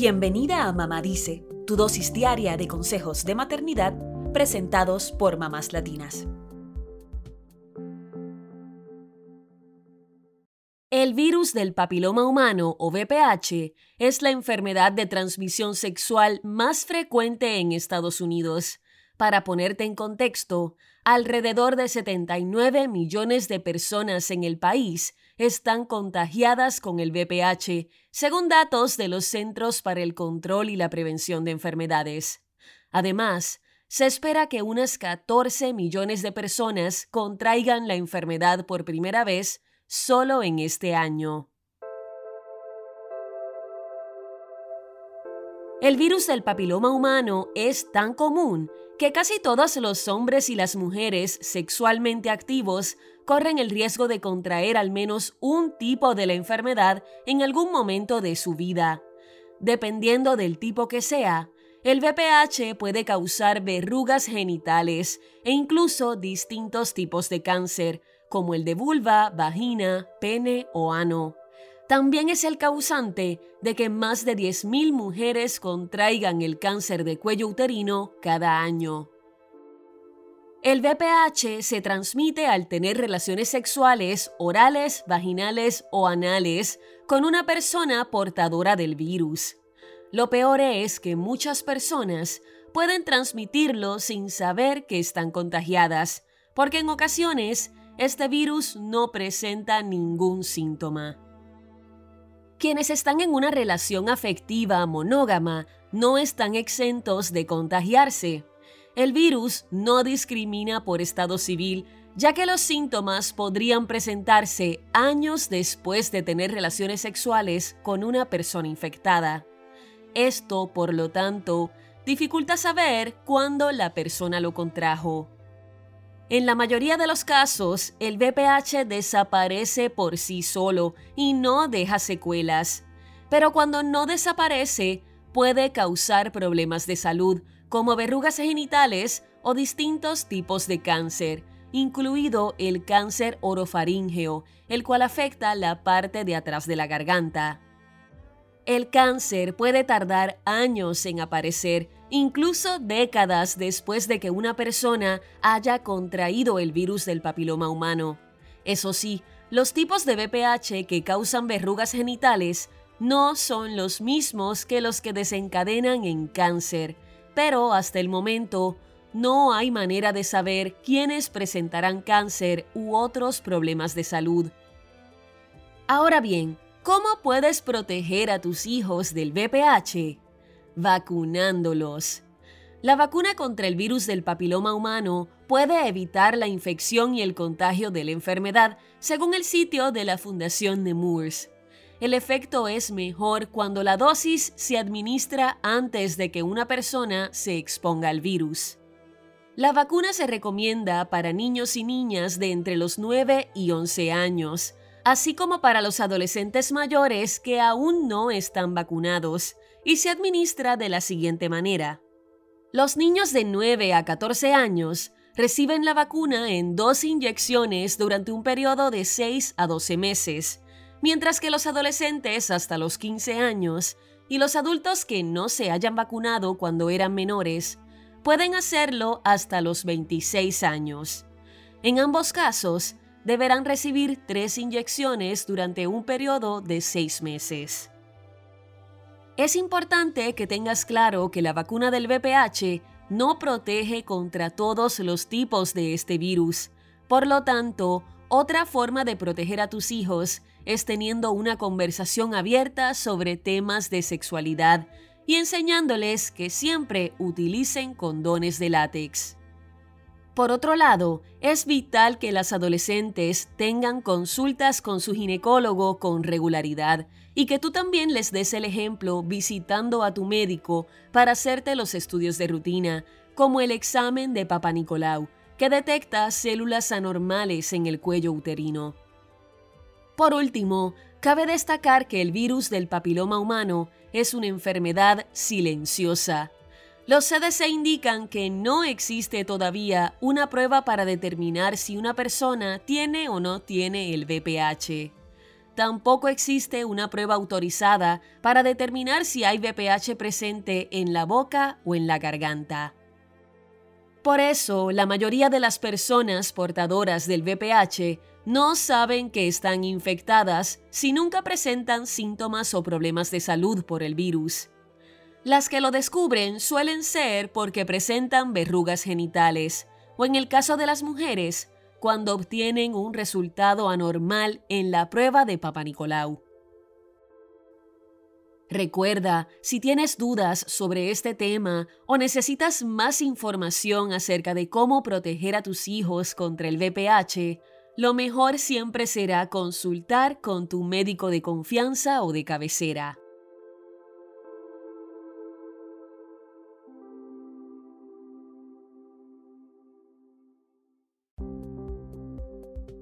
Bienvenida a Mamá Dice, tu dosis diaria de consejos de maternidad presentados por mamás latinas. El virus del papiloma humano o VPH es la enfermedad de transmisión sexual más frecuente en Estados Unidos. Para ponerte en contexto, alrededor de 79 millones de personas en el país están contagiadas con el VPH, según datos de los Centros para el Control y la Prevención de Enfermedades. Además, se espera que unas 14 millones de personas contraigan la enfermedad por primera vez solo en este año. El virus del papiloma humano es tan común que casi todos los hombres y las mujeres sexualmente activos corren el riesgo de contraer al menos un tipo de la enfermedad en algún momento de su vida. Dependiendo del tipo que sea, el VPH puede causar verrugas genitales e incluso distintos tipos de cáncer, como el de vulva, vagina, pene o ano. También es el causante de que más de 10.000 mujeres contraigan el cáncer de cuello uterino cada año. El VPH se transmite al tener relaciones sexuales orales, vaginales o anales con una persona portadora del virus. Lo peor es que muchas personas pueden transmitirlo sin saber que están contagiadas, porque en ocasiones este virus no presenta ningún síntoma. Quienes están en una relación afectiva monógama no están exentos de contagiarse. El virus no discrimina por estado civil, ya que los síntomas podrían presentarse años después de tener relaciones sexuales con una persona infectada. Esto, por lo tanto, dificulta saber cuándo la persona lo contrajo. En la mayoría de los casos, el VPH desaparece por sí solo y no deja secuelas. Pero cuando no desaparece, puede causar problemas de salud, como verrugas genitales o distintos tipos de cáncer, incluido el cáncer orofaríngeo, el cual afecta la parte de atrás de la garganta. El cáncer puede tardar años en aparecer, incluso décadas después de que una persona haya contraído el virus del papiloma humano. Eso sí, los tipos de VPH que causan verrugas genitales no son los mismos que los que desencadenan en cáncer, pero hasta el momento no hay manera de saber quiénes presentarán cáncer u otros problemas de salud. Ahora bien, ¿Cómo puedes proteger a tus hijos del VPH? Vacunándolos. La vacuna contra el virus del papiloma humano puede evitar la infección y el contagio de la enfermedad, según el sitio de la Fundación Nemours. El efecto es mejor cuando la dosis se administra antes de que una persona se exponga al virus. La vacuna se recomienda para niños y niñas de entre los 9 y 11 años así como para los adolescentes mayores que aún no están vacunados, y se administra de la siguiente manera. Los niños de 9 a 14 años reciben la vacuna en dos inyecciones durante un periodo de 6 a 12 meses, mientras que los adolescentes hasta los 15 años y los adultos que no se hayan vacunado cuando eran menores pueden hacerlo hasta los 26 años. En ambos casos, deberán recibir tres inyecciones durante un periodo de seis meses. Es importante que tengas claro que la vacuna del VPH no protege contra todos los tipos de este virus. Por lo tanto, otra forma de proteger a tus hijos es teniendo una conversación abierta sobre temas de sexualidad y enseñándoles que siempre utilicen condones de látex. Por otro lado, es vital que las adolescentes tengan consultas con su ginecólogo con regularidad y que tú también les des el ejemplo visitando a tu médico para hacerte los estudios de rutina, como el examen de Papa Nicolau, que detecta células anormales en el cuello uterino. Por último, cabe destacar que el virus del papiloma humano es una enfermedad silenciosa los CDC indican que no existe todavía una prueba para determinar si una persona tiene o no tiene el VPH. tampoco existe una prueba autorizada para determinar si hay VPH presente en la boca o en la garganta. Por eso, la mayoría de las personas portadoras del VPH no saben que están infectadas si nunca presentan síntomas o problemas de salud por el virus. Las que lo descubren suelen ser porque presentan verrugas genitales, o en el caso de las mujeres, cuando obtienen un resultado anormal en la prueba de Papa Nicolau. Recuerda, si tienes dudas sobre este tema o necesitas más información acerca de cómo proteger a tus hijos contra el VPH, lo mejor siempre será consultar con tu médico de confianza o de cabecera.